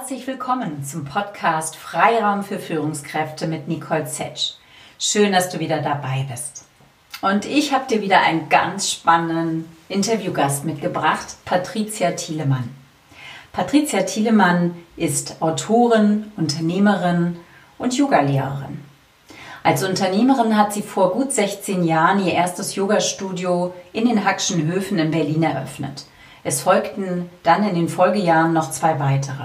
Herzlich willkommen zum Podcast Freiraum für Führungskräfte mit Nicole Zetsch. Schön, dass du wieder dabei bist. Und ich habe dir wieder einen ganz spannenden Interviewgast mitgebracht, Patricia Thielemann. Patricia Thielemann ist Autorin, Unternehmerin und Yogalehrerin. Als Unternehmerin hat sie vor gut 16 Jahren ihr erstes Yogastudio in den Hackschen Höfen in Berlin eröffnet. Es folgten dann in den Folgejahren noch zwei weitere.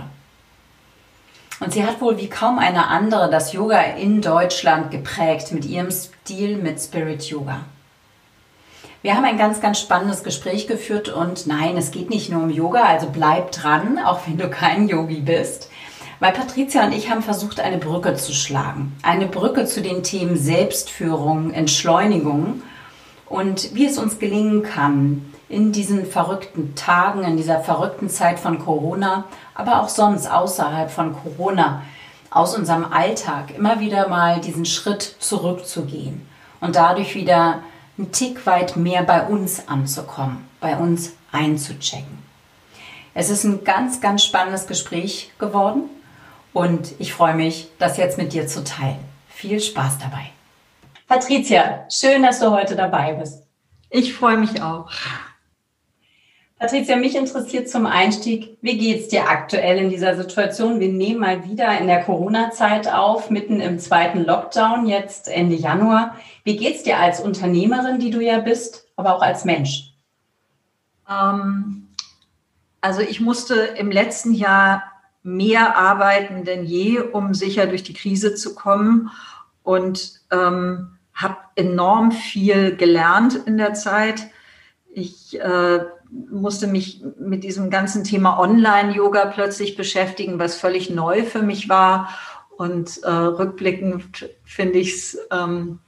Und sie hat wohl wie kaum eine andere das Yoga in Deutschland geprägt mit ihrem Stil mit Spirit Yoga. Wir haben ein ganz, ganz spannendes Gespräch geführt und nein, es geht nicht nur um Yoga, also bleib dran, auch wenn du kein Yogi bist. Weil Patricia und ich haben versucht, eine Brücke zu schlagen. Eine Brücke zu den Themen Selbstführung, Entschleunigung und wie es uns gelingen kann, in diesen verrückten Tagen, in dieser verrückten Zeit von Corona, aber auch sonst außerhalb von Corona, aus unserem Alltag immer wieder mal diesen Schritt zurückzugehen und dadurch wieder einen Tick weit mehr bei uns anzukommen, bei uns einzuchecken. Es ist ein ganz, ganz spannendes Gespräch geworden und ich freue mich, das jetzt mit dir zu teilen. Viel Spaß dabei. Patricia, schön, dass du heute dabei bist. Ich freue mich auch. Patricia, mich interessiert zum Einstieg, wie geht es dir aktuell in dieser Situation? Wir nehmen mal wieder in der Corona-Zeit auf, mitten im zweiten Lockdown, jetzt Ende Januar. Wie geht es dir als Unternehmerin, die du ja bist, aber auch als Mensch? Ähm, also ich musste im letzten Jahr mehr arbeiten denn je, um sicher durch die Krise zu kommen und ähm, habe enorm viel gelernt in der Zeit. Ich äh, musste mich mit diesem ganzen Thema Online-Yoga plötzlich beschäftigen, was völlig neu für mich war. Und äh, rückblickend finde ich es ähm,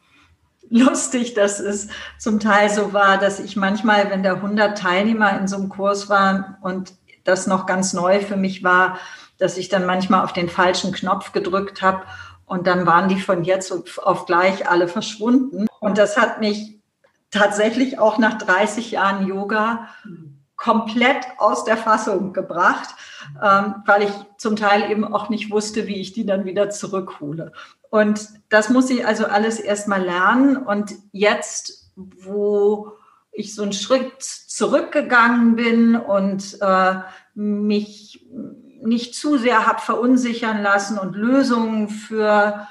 lustig, dass es zum Teil so war, dass ich manchmal, wenn da 100 Teilnehmer in so einem Kurs waren und das noch ganz neu für mich war, dass ich dann manchmal auf den falschen Knopf gedrückt habe und dann waren die von jetzt auf gleich alle verschwunden. Und das hat mich tatsächlich auch nach 30 Jahren Yoga komplett aus der Fassung gebracht, ähm, weil ich zum Teil eben auch nicht wusste, wie ich die dann wieder zurückhole. Und das muss ich also alles erstmal lernen. Und jetzt, wo ich so einen Schritt zurückgegangen bin und äh, mich nicht zu sehr habe verunsichern lassen und Lösungen für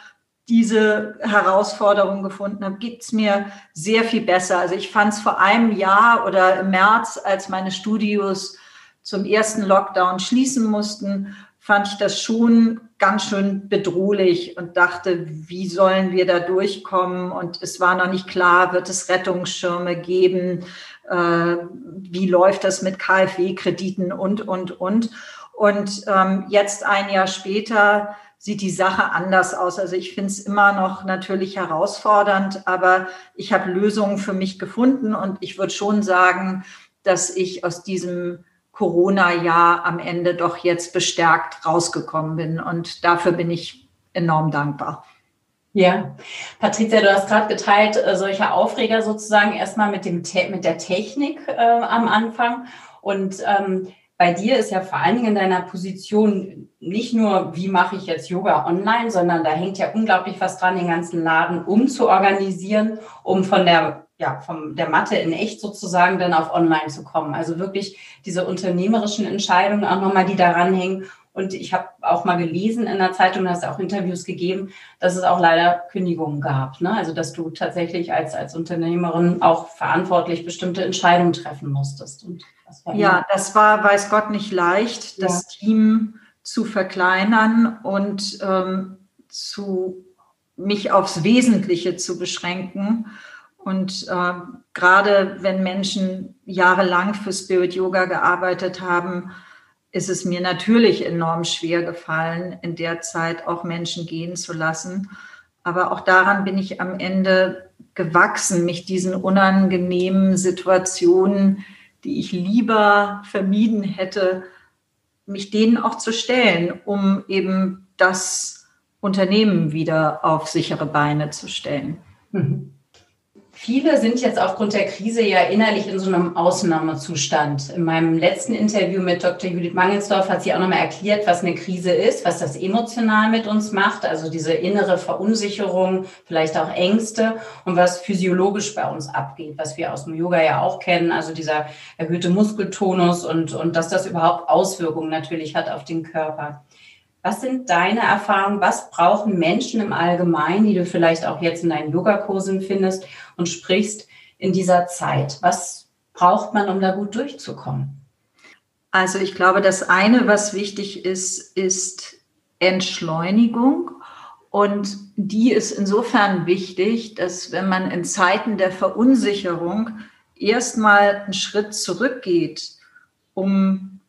diese Herausforderung gefunden habe, gibt es mir sehr viel besser. Also ich fand es vor einem Jahr oder im März, als meine Studios zum ersten Lockdown schließen mussten, fand ich das schon ganz schön bedrohlich und dachte, wie sollen wir da durchkommen? Und es war noch nicht klar, wird es Rettungsschirme geben? Äh, wie läuft das mit KfW-Krediten und, und, und? Und ähm, jetzt ein Jahr später sieht die Sache anders aus. Also ich finde es immer noch natürlich herausfordernd, aber ich habe Lösungen für mich gefunden und ich würde schon sagen, dass ich aus diesem Corona-Jahr am Ende doch jetzt bestärkt rausgekommen bin und dafür bin ich enorm dankbar. Ja, Patricia, du hast gerade geteilt, äh, solche Aufreger sozusagen erstmal mit, dem mit der Technik äh, am Anfang und ähm, bei dir ist ja vor allen Dingen in deiner Position nicht nur, wie mache ich jetzt Yoga online, sondern da hängt ja unglaublich was dran, den ganzen Laden umzuorganisieren, um von der, ja, von der Matte in echt sozusagen dann auf online zu kommen. Also wirklich diese unternehmerischen Entscheidungen auch nochmal, die daran hängen. Und ich habe auch mal gelesen in der Zeitung, da hast du auch Interviews gegeben, dass es auch leider Kündigungen gab. Ne? Also dass du tatsächlich als, als Unternehmerin auch verantwortlich bestimmte Entscheidungen treffen musstest. Und ja, das war, weiß Gott, nicht leicht, ja. das Team zu verkleinern und ähm, zu mich aufs Wesentliche zu beschränken. Und äh, gerade wenn Menschen jahrelang für Spirit Yoga gearbeitet haben, ist es mir natürlich enorm schwer gefallen, in der Zeit auch Menschen gehen zu lassen. Aber auch daran bin ich am Ende gewachsen, mich diesen unangenehmen Situationen die ich lieber vermieden hätte, mich denen auch zu stellen, um eben das Unternehmen wieder auf sichere Beine zu stellen. Mhm. Viele sind jetzt aufgrund der Krise ja innerlich in so einem Ausnahmezustand. In meinem letzten Interview mit Dr. Judith Mangelsdorf hat sie auch nochmal erklärt, was eine Krise ist, was das emotional mit uns macht, also diese innere Verunsicherung, vielleicht auch Ängste und was physiologisch bei uns abgeht, was wir aus dem Yoga ja auch kennen, also dieser erhöhte Muskeltonus und, und dass das überhaupt Auswirkungen natürlich hat auf den Körper. Was sind deine Erfahrungen? Was brauchen Menschen im Allgemeinen, die du vielleicht auch jetzt in deinen Yogakursen findest und sprichst in dieser Zeit? Was braucht man, um da gut durchzukommen? Also ich glaube, das eine, was wichtig ist, ist Entschleunigung. Und die ist insofern wichtig, dass wenn man in Zeiten der Verunsicherung erstmal einen Schritt zurückgeht, um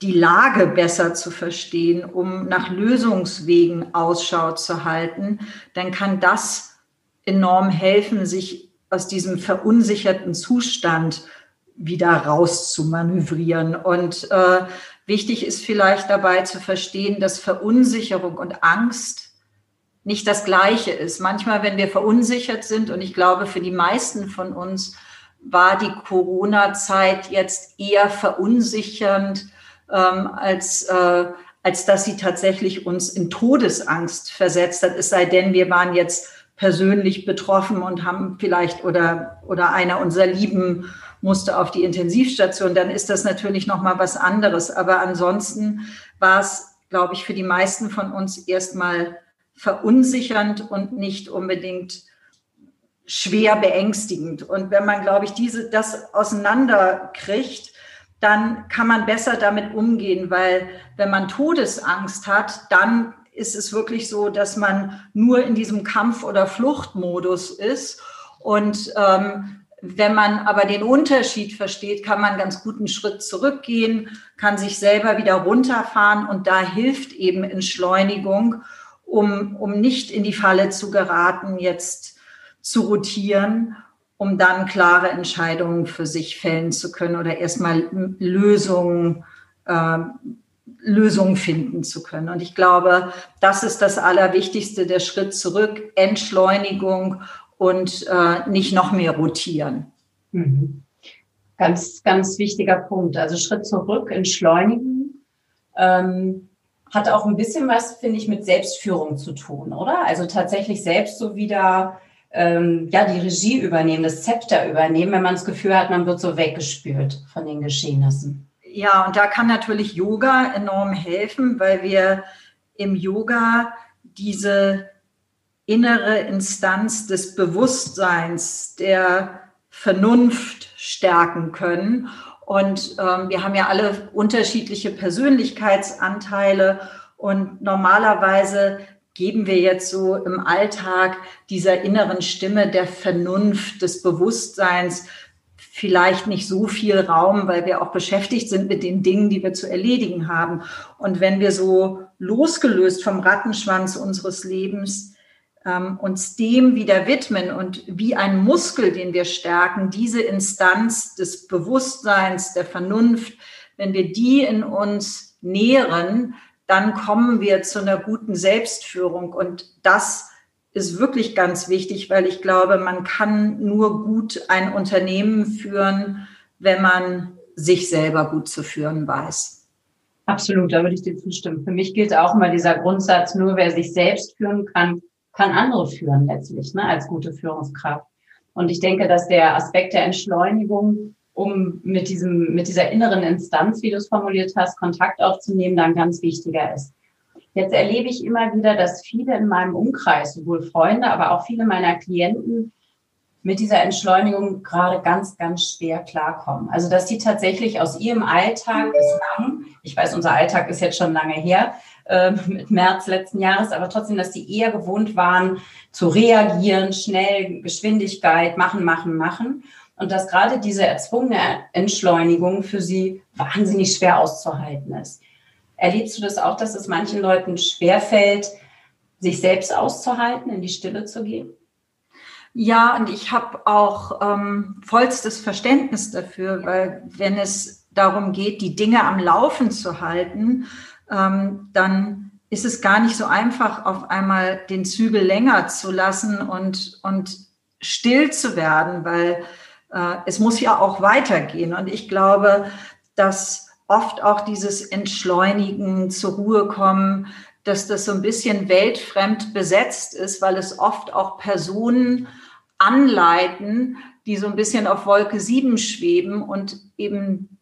die Lage besser zu verstehen, um nach Lösungswegen Ausschau zu halten, dann kann das enorm helfen, sich aus diesem verunsicherten Zustand wieder rauszumanövrieren. Und äh, wichtig ist vielleicht dabei zu verstehen, dass Verunsicherung und Angst nicht das Gleiche ist. Manchmal, wenn wir verunsichert sind, und ich glaube, für die meisten von uns war die Corona-Zeit jetzt eher verunsichernd, ähm, als, äh, als dass sie tatsächlich uns in Todesangst versetzt hat. Es sei denn, wir waren jetzt persönlich betroffen und haben vielleicht oder, oder einer unserer Lieben musste auf die Intensivstation, dann ist das natürlich nochmal was anderes. Aber ansonsten war es, glaube ich, für die meisten von uns erstmal verunsichernd und nicht unbedingt schwer beängstigend. Und wenn man, glaube ich, diese, das auseinanderkriegt, dann kann man besser damit umgehen, weil wenn man Todesangst hat, dann ist es wirklich so, dass man nur in diesem Kampf- oder Fluchtmodus ist. Und ähm, wenn man aber den Unterschied versteht, kann man ganz guten Schritt zurückgehen, kann sich selber wieder runterfahren und da hilft eben Entschleunigung, um, um nicht in die Falle zu geraten, jetzt zu rotieren um dann klare Entscheidungen für sich fällen zu können oder erstmal Lösungen, äh, Lösungen finden zu können. Und ich glaube, das ist das Allerwichtigste, der Schritt zurück, Entschleunigung und äh, nicht noch mehr rotieren. Mhm. Ganz, ganz wichtiger Punkt. Also Schritt zurück, entschleunigen. Ähm, hat auch ein bisschen was, finde ich, mit Selbstführung zu tun, oder? Also tatsächlich selbst so wieder ähm, ja, die Regie übernehmen, das Zepter übernehmen, wenn man das Gefühl hat, man wird so weggespült von den Geschehnissen. Ja, und da kann natürlich Yoga enorm helfen, weil wir im Yoga diese innere Instanz des Bewusstseins, der Vernunft stärken können. Und ähm, wir haben ja alle unterschiedliche Persönlichkeitsanteile und normalerweise geben wir jetzt so im Alltag dieser inneren Stimme der Vernunft, des Bewusstseins vielleicht nicht so viel Raum, weil wir auch beschäftigt sind mit den Dingen, die wir zu erledigen haben. Und wenn wir so losgelöst vom Rattenschwanz unseres Lebens ähm, uns dem wieder widmen und wie ein Muskel, den wir stärken, diese Instanz des Bewusstseins, der Vernunft, wenn wir die in uns nähren, dann kommen wir zu einer guten Selbstführung. Und das ist wirklich ganz wichtig, weil ich glaube, man kann nur gut ein Unternehmen führen, wenn man sich selber gut zu führen weiß. Absolut, da würde ich dir zustimmen. Für mich gilt auch immer dieser Grundsatz, nur wer sich selbst führen kann, kann andere führen letztlich, ne, als gute Führungskraft. Und ich denke, dass der Aspekt der Entschleunigung um mit diesem, mit dieser inneren Instanz, wie du es formuliert hast, Kontakt aufzunehmen, dann ganz wichtiger ist. Jetzt erlebe ich immer wieder, dass viele in meinem Umkreis, sowohl Freunde, aber auch viele meiner Klienten mit dieser Entschleunigung gerade ganz, ganz schwer klarkommen. Also, dass die tatsächlich aus ihrem Alltag bislang, ich weiß, unser Alltag ist jetzt schon lange her, äh, mit März letzten Jahres, aber trotzdem, dass die eher gewohnt waren, zu reagieren, schnell, Geschwindigkeit, machen, machen, machen und dass gerade diese erzwungene Entschleunigung für sie wahnsinnig schwer auszuhalten ist. Erlebst du das auch, dass es manchen Leuten schwerfällt, sich selbst auszuhalten, in die Stille zu gehen? Ja, und ich habe auch ähm, vollstes Verständnis dafür, weil wenn es darum geht, die Dinge am Laufen zu halten, ähm, dann ist es gar nicht so einfach, auf einmal den Zügel länger zu lassen und, und still zu werden, weil äh, es muss ja auch weitergehen. Und ich glaube, dass oft auch dieses Entschleunigen, zur Ruhe kommen, dass das so ein bisschen weltfremd besetzt ist, weil es oft auch Personen anleiten, die so ein bisschen auf Wolke 7 schweben und eben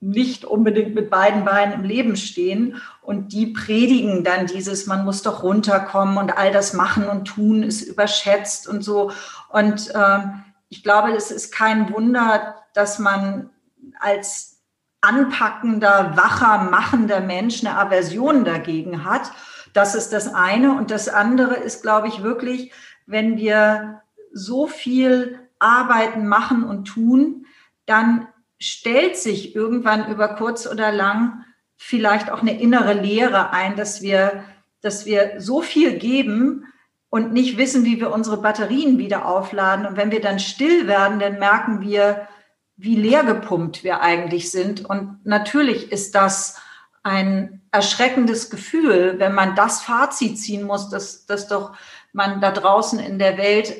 nicht unbedingt mit beiden Beinen im Leben stehen. Und die predigen dann dieses, man muss doch runterkommen und all das machen und tun ist überschätzt und so. Und äh, ich glaube, es ist kein Wunder, dass man als anpackender, wacher, machender Mensch eine Aversion dagegen hat. Das ist das eine. Und das andere ist, glaube ich, wirklich, wenn wir so viel arbeiten, machen und tun, dann stellt sich irgendwann über kurz oder lang vielleicht auch eine innere Leere ein, dass wir, dass wir so viel geben und nicht wissen, wie wir unsere Batterien wieder aufladen. Und wenn wir dann still werden, dann merken wir, wie leer gepumpt wir eigentlich sind. Und natürlich ist das ein erschreckendes Gefühl, wenn man das Fazit ziehen muss, dass, dass doch man da draußen in der Welt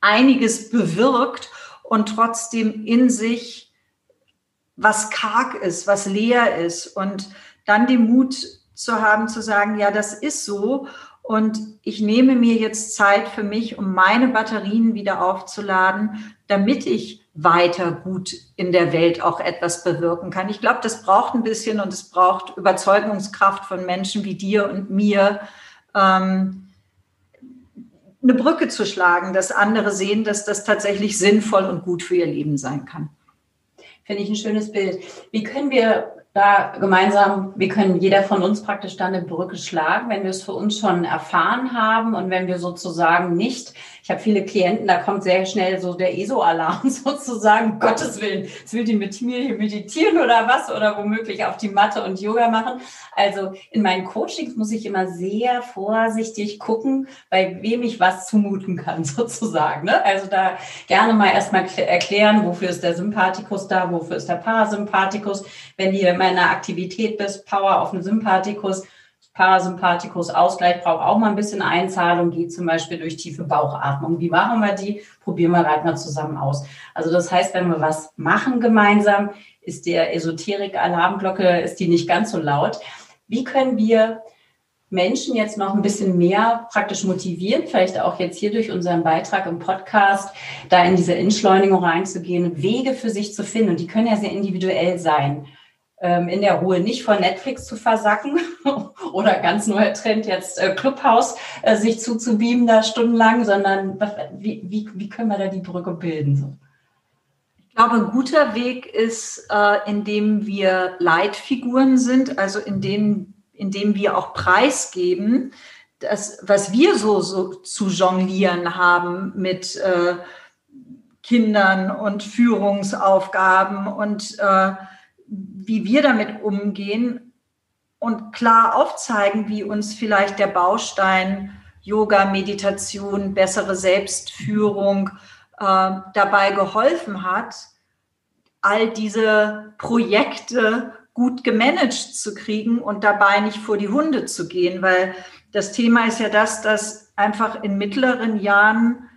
einiges bewirkt und trotzdem in sich was karg ist, was leer ist und dann den Mut zu haben, zu sagen, ja, das ist so und ich nehme mir jetzt Zeit für mich, um meine Batterien wieder aufzuladen, damit ich weiter gut in der Welt auch etwas bewirken kann. Ich glaube, das braucht ein bisschen und es braucht Überzeugungskraft von Menschen wie dir und mir, ähm, eine Brücke zu schlagen, dass andere sehen, dass das tatsächlich sinnvoll und gut für ihr Leben sein kann. Finde ich ein schönes Bild. Wie können wir da gemeinsam, wir können jeder von uns praktisch dann eine Brücke schlagen, wenn wir es für uns schon erfahren haben und wenn wir sozusagen nicht, ich habe viele Klienten, da kommt sehr schnell so der ESO-Alarm sozusagen, Gottes Willen, jetzt will die mit mir hier meditieren oder was oder womöglich auf die Matte und Yoga machen. Also in meinen Coachings muss ich immer sehr vorsichtig gucken, bei wem ich was zumuten kann sozusagen. Ne? Also da gerne mal erstmal erklären, wofür ist der Sympathikus da, wofür ist der Parasympathikus, wenn ihr meiner Aktivität bist, Power auf den Sympathikus, Parasympathikus Ausgleich braucht auch mal ein bisschen Einzahlung, geht zum Beispiel durch tiefe Bauchatmung. Wie machen wir die? Probieren wir halt mal zusammen aus. Also das heißt, wenn wir was machen gemeinsam, ist der Esoterik-Alarmglocke, ist die nicht ganz so laut. Wie können wir Menschen jetzt noch ein bisschen mehr praktisch motivieren, vielleicht auch jetzt hier durch unseren Beitrag im Podcast, da in diese Entschleunigung reinzugehen, Wege für sich zu finden. Und die können ja sehr individuell sein. Ähm, in der Ruhe nicht vor Netflix zu versacken oder ganz neuer Trend jetzt äh, Clubhouse äh, sich zuzubeamen da stundenlang, sondern wie, wie, wie können wir da die Brücke bilden? So? Ich glaube, ein guter Weg ist, äh, indem wir Leitfiguren sind, also indem, indem wir auch preisgeben, das, was wir so, so zu jonglieren haben mit Kindern und Führungsaufgaben und wie wir damit umgehen und klar aufzeigen, wie uns vielleicht der Baustein Yoga, Meditation, bessere Selbstführung äh, dabei geholfen hat, all diese Projekte gut gemanagt zu kriegen und dabei nicht vor die Hunde zu gehen, weil das Thema ist ja das, dass einfach in mittleren Jahren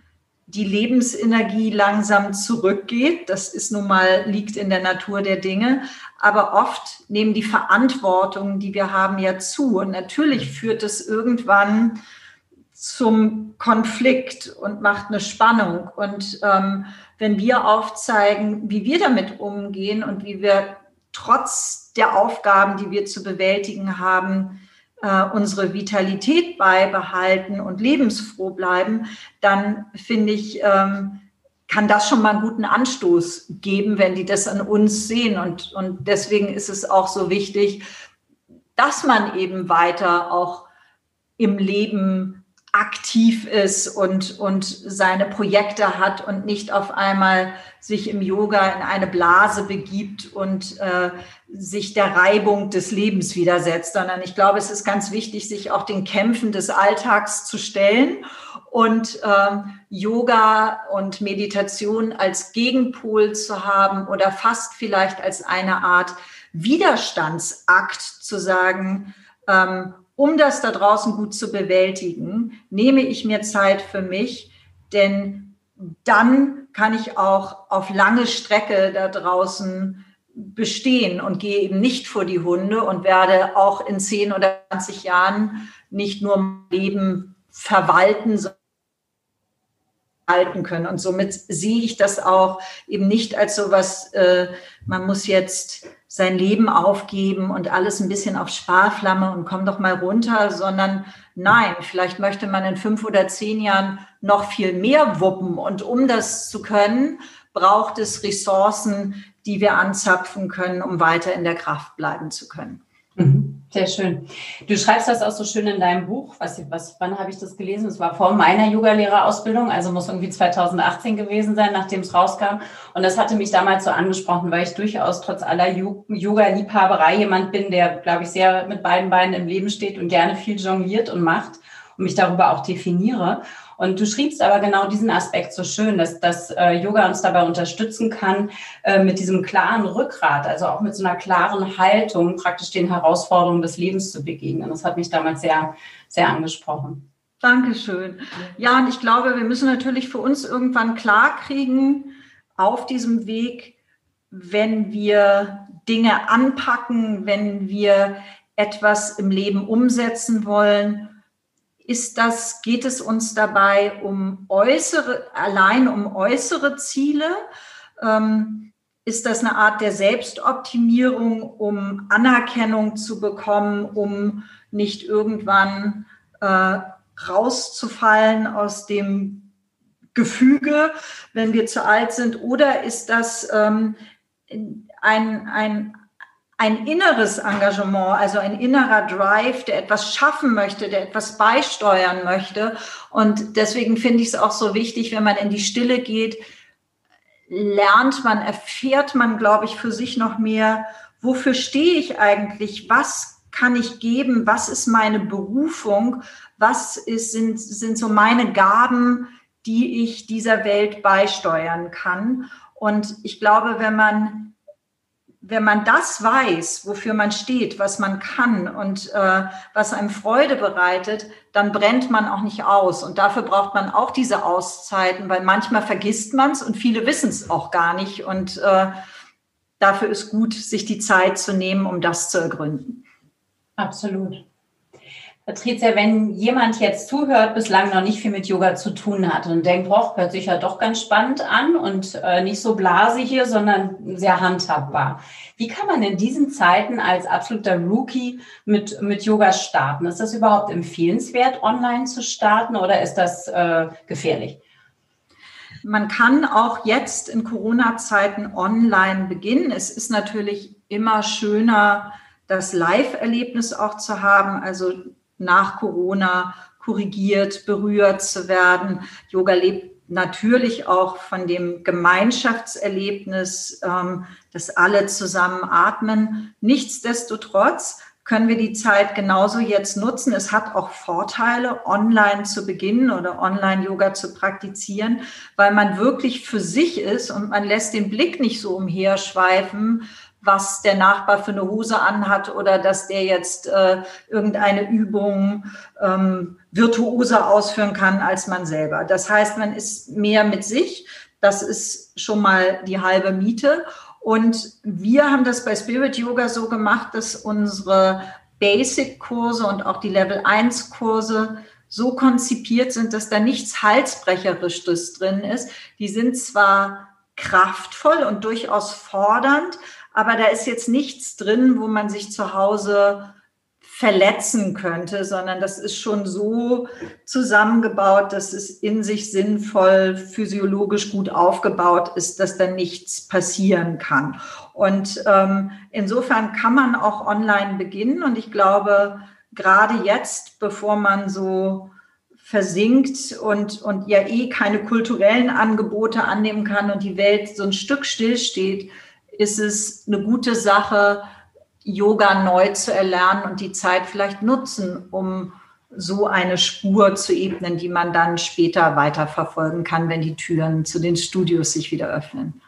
die Lebensenergie langsam zurückgeht. Das ist nun mal, liegt in der Natur der Dinge. Aber oft nehmen die Verantwortungen, die wir haben, ja zu. Und natürlich führt es irgendwann zum Konflikt und macht eine Spannung. Und ähm, wenn wir aufzeigen, wie wir damit umgehen und wie wir trotz der Aufgaben, die wir zu bewältigen haben, äh, unsere Vitalität beibehalten und lebensfroh bleiben, dann finde ich, ähm, kann das schon mal einen guten Anstoß geben, wenn die das an uns sehen. Und, und deswegen ist es auch so wichtig, dass man eben weiter auch im Leben aktiv ist und, und seine Projekte hat und nicht auf einmal sich im Yoga in eine Blase begibt und äh, sich der Reibung des Lebens widersetzt, sondern ich glaube, es ist ganz wichtig, sich auch den Kämpfen des Alltags zu stellen und ähm, Yoga und Meditation als Gegenpol zu haben oder fast vielleicht als eine Art Widerstandsakt zu sagen, ähm, um das da draußen gut zu bewältigen, nehme ich mir Zeit für mich, denn dann kann ich auch auf lange Strecke da draußen bestehen und gehe eben nicht vor die Hunde und werde auch in 10 oder 20 Jahren nicht nur mein Leben verwalten, sondern halten können. Und somit sehe ich das auch eben nicht als so was, äh, man muss jetzt sein Leben aufgeben und alles ein bisschen auf Sparflamme und komm doch mal runter, sondern nein, vielleicht möchte man in fünf oder zehn Jahren noch viel mehr wuppen. Und um das zu können, braucht es Ressourcen, die wir anzapfen können, um weiter in der Kraft bleiben zu können. Mhm. Sehr schön. Du schreibst das auch so schön in deinem Buch. Was, was, wann habe ich das gelesen? Es war vor meiner Yogalehrerausbildung, also muss irgendwie 2018 gewesen sein, nachdem es rauskam. Und das hatte mich damals so angesprochen, weil ich durchaus trotz aller Yoga-Liebhaberei jemand bin, der, glaube ich, sehr mit beiden Beinen im Leben steht und gerne viel jongliert und macht und mich darüber auch definiere. Und du schriebst aber genau diesen Aspekt so schön, dass, dass äh, Yoga uns dabei unterstützen kann, äh, mit diesem klaren Rückgrat, also auch mit so einer klaren Haltung, praktisch den Herausforderungen des Lebens zu begegnen. Das hat mich damals sehr, sehr angesprochen. Dankeschön. Ja, und ich glaube, wir müssen natürlich für uns irgendwann klarkriegen, auf diesem Weg, wenn wir Dinge anpacken, wenn wir etwas im Leben umsetzen wollen, ist das, geht es uns dabei um äußere, allein um äußere Ziele? Ähm, ist das eine Art der Selbstoptimierung, um Anerkennung zu bekommen, um nicht irgendwann äh, rauszufallen aus dem Gefüge, wenn wir zu alt sind? Oder ist das ähm, ein, ein, ein inneres Engagement, also ein innerer Drive, der etwas schaffen möchte, der etwas beisteuern möchte. Und deswegen finde ich es auch so wichtig, wenn man in die Stille geht, lernt man, erfährt man, glaube ich, für sich noch mehr, wofür stehe ich eigentlich, was kann ich geben, was ist meine Berufung, was ist, sind, sind so meine Gaben, die ich dieser Welt beisteuern kann. Und ich glaube, wenn man wenn man das weiß, wofür man steht, was man kann und äh, was einem Freude bereitet, dann brennt man auch nicht aus. Und dafür braucht man auch diese Auszeiten, weil manchmal vergisst man es und viele wissen es auch gar nicht. Und äh, dafür ist gut, sich die Zeit zu nehmen, um das zu ergründen. Absolut. Patricia, wenn jemand jetzt zuhört, bislang noch nicht viel mit Yoga zu tun hat und denkt, boah, hört sich ja doch ganz spannend an und äh, nicht so blase hier, sondern sehr handhabbar. Wie kann man in diesen Zeiten als absoluter Rookie mit, mit Yoga starten? Ist das überhaupt empfehlenswert, online zu starten oder ist das äh, gefährlich? Man kann auch jetzt in Corona-Zeiten online beginnen. Es ist natürlich immer schöner, das Live-Erlebnis auch zu haben. Also nach Corona korrigiert, berührt zu werden. Yoga lebt natürlich auch von dem Gemeinschaftserlebnis, ähm, dass alle zusammen atmen. Nichtsdestotrotz können wir die Zeit genauso jetzt nutzen. Es hat auch Vorteile, online zu beginnen oder Online-Yoga zu praktizieren, weil man wirklich für sich ist und man lässt den Blick nicht so umherschweifen, was der Nachbar für eine Hose anhat oder dass der jetzt äh, irgendeine Übung ähm, virtuoser ausführen kann als man selber. Das heißt, man ist mehr mit sich. Das ist schon mal die halbe Miete. Und wir haben das bei Spirit Yoga so gemacht, dass unsere Basic-Kurse und auch die Level 1-Kurse so konzipiert sind, dass da nichts Halsbrecherisches drin ist. Die sind zwar kraftvoll und durchaus fordernd, aber da ist jetzt nichts drin, wo man sich zu Hause verletzen könnte, sondern das ist schon so zusammengebaut, dass es in sich sinnvoll, physiologisch gut aufgebaut ist, dass da nichts passieren kann. Und ähm, insofern kann man auch online beginnen. Und ich glaube, gerade jetzt, bevor man so versinkt und, und ja eh keine kulturellen Angebote annehmen kann und die Welt so ein Stück stillsteht, ist es eine gute Sache, Yoga neu zu erlernen und die Zeit vielleicht nutzen, um so eine Spur zu ebnen, die man dann später weiterverfolgen kann, wenn die Türen zu den Studios sich wieder öffnen.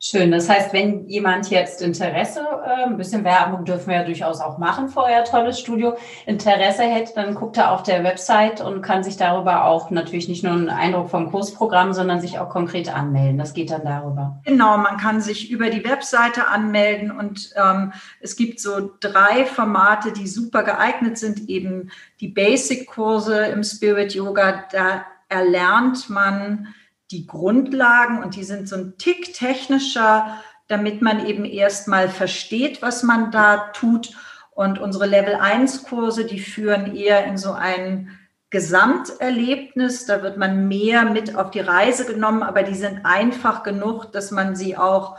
Schön. Das heißt, wenn jemand jetzt Interesse, äh, ein bisschen Werbung dürfen wir ja durchaus auch machen vor euer tolles Studio, Interesse hätte, dann guckt er auf der Website und kann sich darüber auch natürlich nicht nur einen Eindruck vom Kursprogramm, sondern sich auch konkret anmelden. Das geht dann darüber. Genau, man kann sich über die Webseite anmelden und ähm, es gibt so drei Formate, die super geeignet sind. Eben die Basic-Kurse im Spirit Yoga, da erlernt man die Grundlagen und die sind so ein Tick technischer, damit man eben erstmal versteht, was man da tut. Und unsere Level 1 Kurse, die führen eher in so ein Gesamterlebnis. Da wird man mehr mit auf die Reise genommen, aber die sind einfach genug, dass man sie auch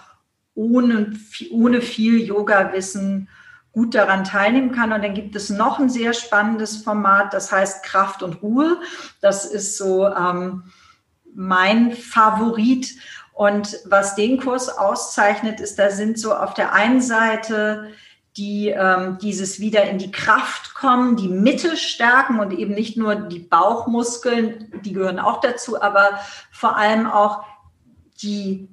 ohne, ohne viel Yoga-Wissen gut daran teilnehmen kann. Und dann gibt es noch ein sehr spannendes Format, das heißt Kraft und Ruhe. Das ist so ähm, mein Favorit. Und was den Kurs auszeichnet, ist, da sind so auf der einen Seite die ähm, dieses wieder in die Kraft kommen, die Mitte stärken und eben nicht nur die Bauchmuskeln, die gehören auch dazu, aber vor allem auch die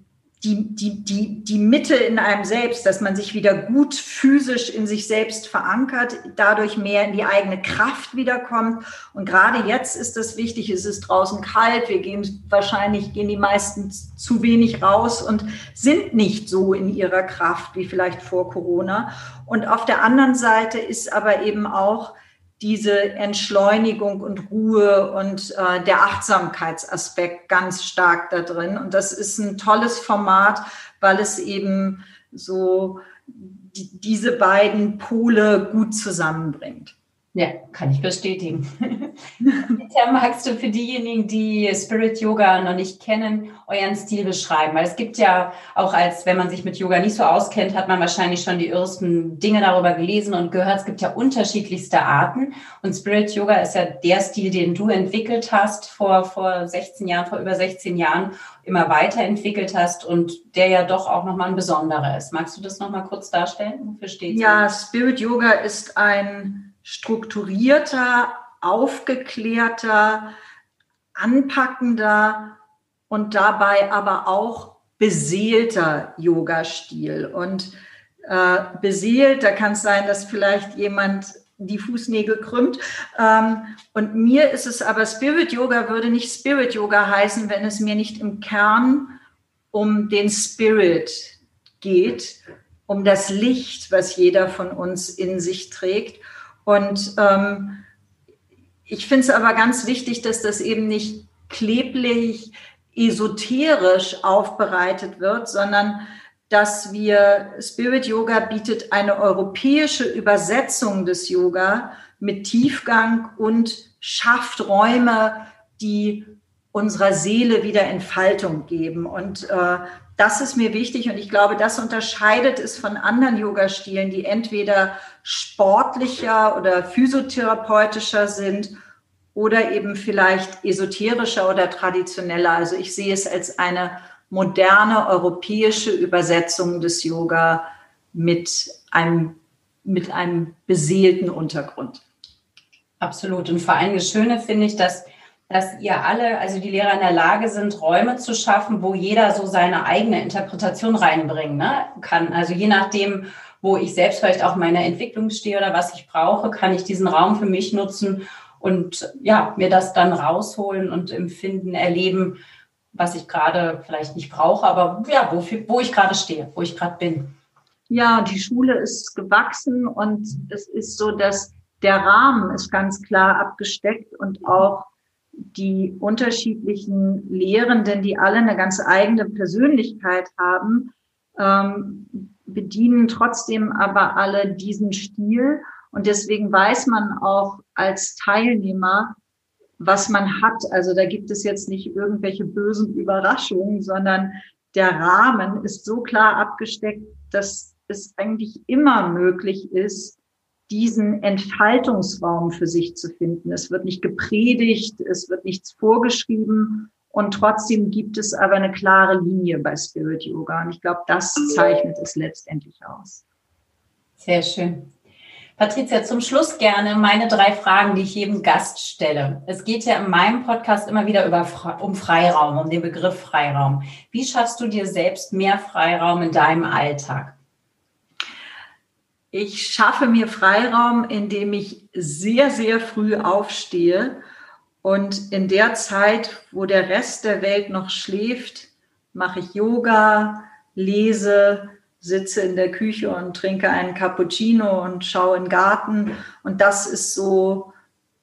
die, die, die, die Mitte in einem selbst, dass man sich wieder gut physisch in sich selbst verankert, dadurch mehr in die eigene Kraft wiederkommt. Und gerade jetzt ist das wichtig, es ist draußen kalt, wir gehen wahrscheinlich, gehen die meisten zu wenig raus und sind nicht so in ihrer Kraft wie vielleicht vor Corona. Und auf der anderen Seite ist aber eben auch diese Entschleunigung und Ruhe und äh, der Achtsamkeitsaspekt ganz stark da drin. Und das ist ein tolles Format, weil es eben so die, diese beiden Pole gut zusammenbringt. Ja, kann ich bestätigen. Peter, magst du für diejenigen, die Spirit Yoga noch nicht kennen, euren Stil beschreiben? Weil es gibt ja auch als, wenn man sich mit Yoga nicht so auskennt, hat man wahrscheinlich schon die ersten Dinge darüber gelesen und gehört. Es gibt ja unterschiedlichste Arten. Und Spirit Yoga ist ja der Stil, den du entwickelt hast vor, vor 16 Jahren, vor über 16 Jahren, immer weiterentwickelt hast und der ja doch auch nochmal ein besonderer ist. Magst du das nochmal kurz darstellen? Wofür steht Ja, Spirit Yoga ist ein strukturierter, aufgeklärter, anpackender und dabei aber auch beseelter Yoga-Stil. Und äh, beseelt, da kann es sein, dass vielleicht jemand die Fußnägel krümmt. Ähm, und mir ist es aber Spirit Yoga würde nicht Spirit Yoga heißen, wenn es mir nicht im Kern um den Spirit geht, um das Licht, was jeder von uns in sich trägt. Und ähm, ich finde es aber ganz wichtig, dass das eben nicht kleblich, esoterisch aufbereitet wird, sondern dass wir, Spirit Yoga bietet eine europäische Übersetzung des Yoga mit Tiefgang und schafft Räume, die unserer Seele wieder Entfaltung geben. Und äh, das ist mir wichtig und ich glaube, das unterscheidet es von anderen Yoga-Stilen, die entweder sportlicher oder physiotherapeutischer sind oder eben vielleicht esoterischer oder traditioneller. Also ich sehe es als eine moderne europäische Übersetzung des Yoga mit einem, mit einem beseelten Untergrund. Absolut. Und vor allem das Schöne finde ich, dass dass ihr alle, also die Lehrer in der Lage sind, Räume zu schaffen, wo jeder so seine eigene Interpretation reinbringen ne, kann. Also je nachdem, wo ich selbst vielleicht auch meine Entwicklung stehe oder was ich brauche, kann ich diesen Raum für mich nutzen und ja, mir das dann rausholen und empfinden, erleben, was ich gerade vielleicht nicht brauche, aber ja, wo, wo ich gerade stehe, wo ich gerade bin. Ja, die Schule ist gewachsen und es ist so, dass der Rahmen ist ganz klar abgesteckt und auch die unterschiedlichen Lehrenden, die alle eine ganz eigene Persönlichkeit haben, ähm, bedienen trotzdem aber alle diesen Stil. Und deswegen weiß man auch als Teilnehmer, was man hat. Also da gibt es jetzt nicht irgendwelche bösen Überraschungen, sondern der Rahmen ist so klar abgesteckt, dass es eigentlich immer möglich ist, diesen Entfaltungsraum für sich zu finden. Es wird nicht gepredigt, es wird nichts vorgeschrieben und trotzdem gibt es aber eine klare Linie bei Spirit Yoga. Und ich glaube, das zeichnet es letztendlich aus. Sehr schön. Patricia, zum Schluss gerne meine drei Fragen, die ich jedem Gast stelle. Es geht ja in meinem Podcast immer wieder über, um Freiraum, um den Begriff Freiraum. Wie schaffst du dir selbst mehr Freiraum in deinem Alltag? Ich schaffe mir Freiraum, indem ich sehr, sehr früh aufstehe und in der Zeit, wo der Rest der Welt noch schläft, mache ich Yoga, lese, sitze in der Küche und trinke einen Cappuccino und schaue in den Garten. Und das ist so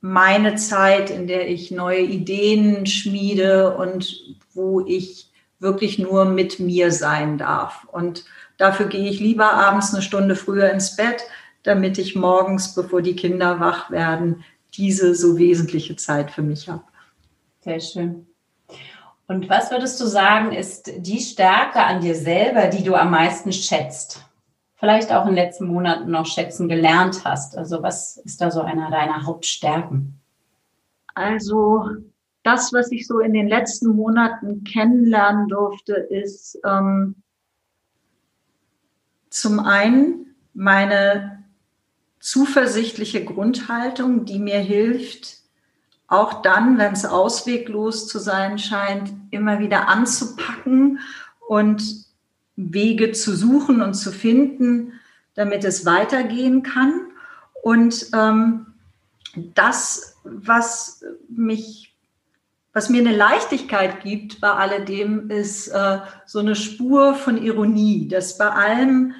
meine Zeit, in der ich neue Ideen schmiede und wo ich wirklich nur mit mir sein darf. Und dafür gehe ich lieber abends eine Stunde früher ins Bett, damit ich morgens, bevor die Kinder wach werden, diese so wesentliche Zeit für mich habe. Sehr schön. Und was würdest du sagen, ist die Stärke an dir selber, die du am meisten schätzt? Vielleicht auch in den letzten Monaten noch schätzen gelernt hast. Also was ist da so einer deiner Hauptstärken? Also das, was ich so in den letzten Monaten kennenlernen durfte, ist ähm, zum einen meine zuversichtliche Grundhaltung, die mir hilft, auch dann, wenn es ausweglos zu sein scheint, immer wieder anzupacken und Wege zu suchen und zu finden, damit es weitergehen kann. Und ähm, das, was mich, was mir eine Leichtigkeit gibt bei alledem, ist äh, so eine Spur von Ironie, dass bei allem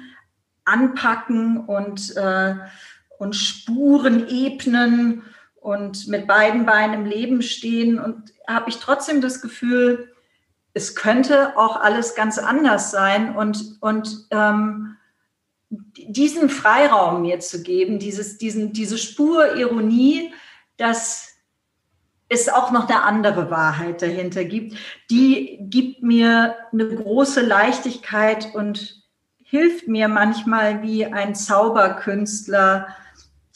Anpacken und, äh, und Spuren ebnen und mit beiden Beinen im Leben stehen und habe ich trotzdem das Gefühl, es könnte auch alles ganz anders sein und, und ähm, diesen Freiraum mir zu geben, dieses, diesen, diese Spur Ironie, dass es auch noch eine andere Wahrheit dahinter gibt, die gibt mir eine große Leichtigkeit und hilft mir manchmal wie ein Zauberkünstler,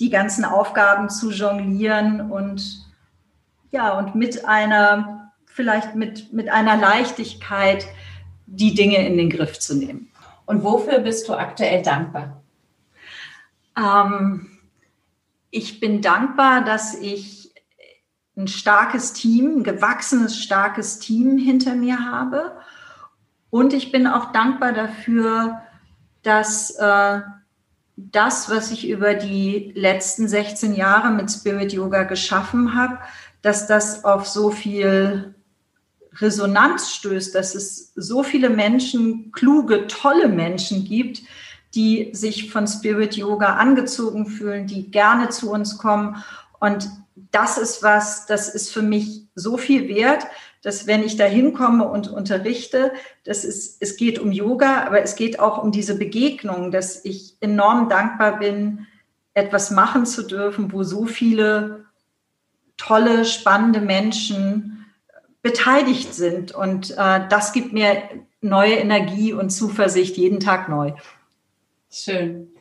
die ganzen Aufgaben zu jonglieren und ja, und mit einer, vielleicht mit, mit einer Leichtigkeit die Dinge in den Griff zu nehmen. Und wofür bist du aktuell dankbar? Ähm, ich bin dankbar, dass ich ein starkes Team, ein gewachsenes, starkes Team hinter mir habe. Und ich bin auch dankbar dafür, dass äh, das, was ich über die letzten 16 Jahre mit Spirit Yoga geschaffen habe, dass das auf so viel Resonanz stößt, dass es so viele Menschen, kluge, tolle Menschen gibt, die sich von Spirit Yoga angezogen fühlen, die gerne zu uns kommen. Und das ist was, das ist für mich so viel wert, dass wenn ich da hinkomme und unterrichte, das ist, es geht um Yoga, aber es geht auch um diese Begegnung, dass ich enorm dankbar bin, etwas machen zu dürfen, wo so viele tolle, spannende Menschen beteiligt sind. Und äh, das gibt mir neue Energie und Zuversicht jeden Tag neu. Schön.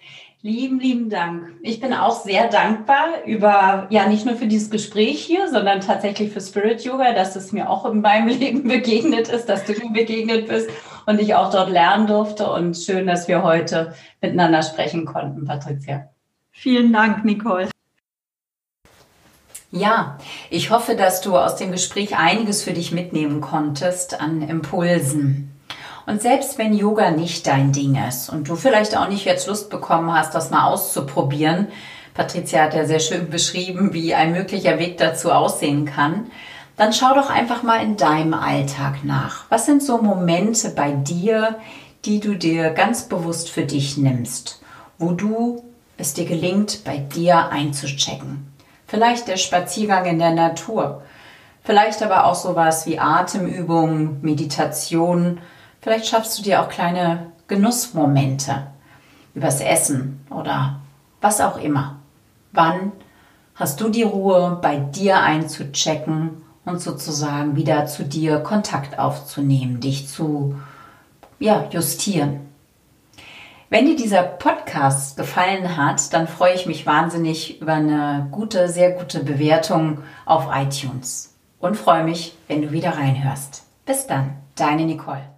Lieben, lieben Dank. Ich bin auch sehr dankbar über, ja, nicht nur für dieses Gespräch hier, sondern tatsächlich für Spirit Yoga, dass es mir auch in meinem Leben begegnet ist, dass du mir begegnet bist und ich auch dort lernen durfte. Und schön, dass wir heute miteinander sprechen konnten, Patricia. Vielen Dank, Nicole. Ja, ich hoffe, dass du aus dem Gespräch einiges für dich mitnehmen konntest an Impulsen. Und selbst wenn Yoga nicht dein Ding ist und du vielleicht auch nicht jetzt Lust bekommen hast, das mal auszuprobieren, Patricia hat ja sehr schön beschrieben, wie ein möglicher Weg dazu aussehen kann, dann schau doch einfach mal in deinem Alltag nach. Was sind so Momente bei dir, die du dir ganz bewusst für dich nimmst, wo du es dir gelingt, bei dir einzuchecken? Vielleicht der Spaziergang in der Natur, vielleicht aber auch sowas wie Atemübungen, Meditation, Vielleicht schaffst du dir auch kleine Genussmomente übers Essen oder was auch immer. Wann hast du die Ruhe, bei dir einzuchecken und sozusagen wieder zu dir Kontakt aufzunehmen, dich zu ja, justieren. Wenn dir dieser Podcast gefallen hat, dann freue ich mich wahnsinnig über eine gute, sehr gute Bewertung auf iTunes und freue mich, wenn du wieder reinhörst. Bis dann, deine Nicole.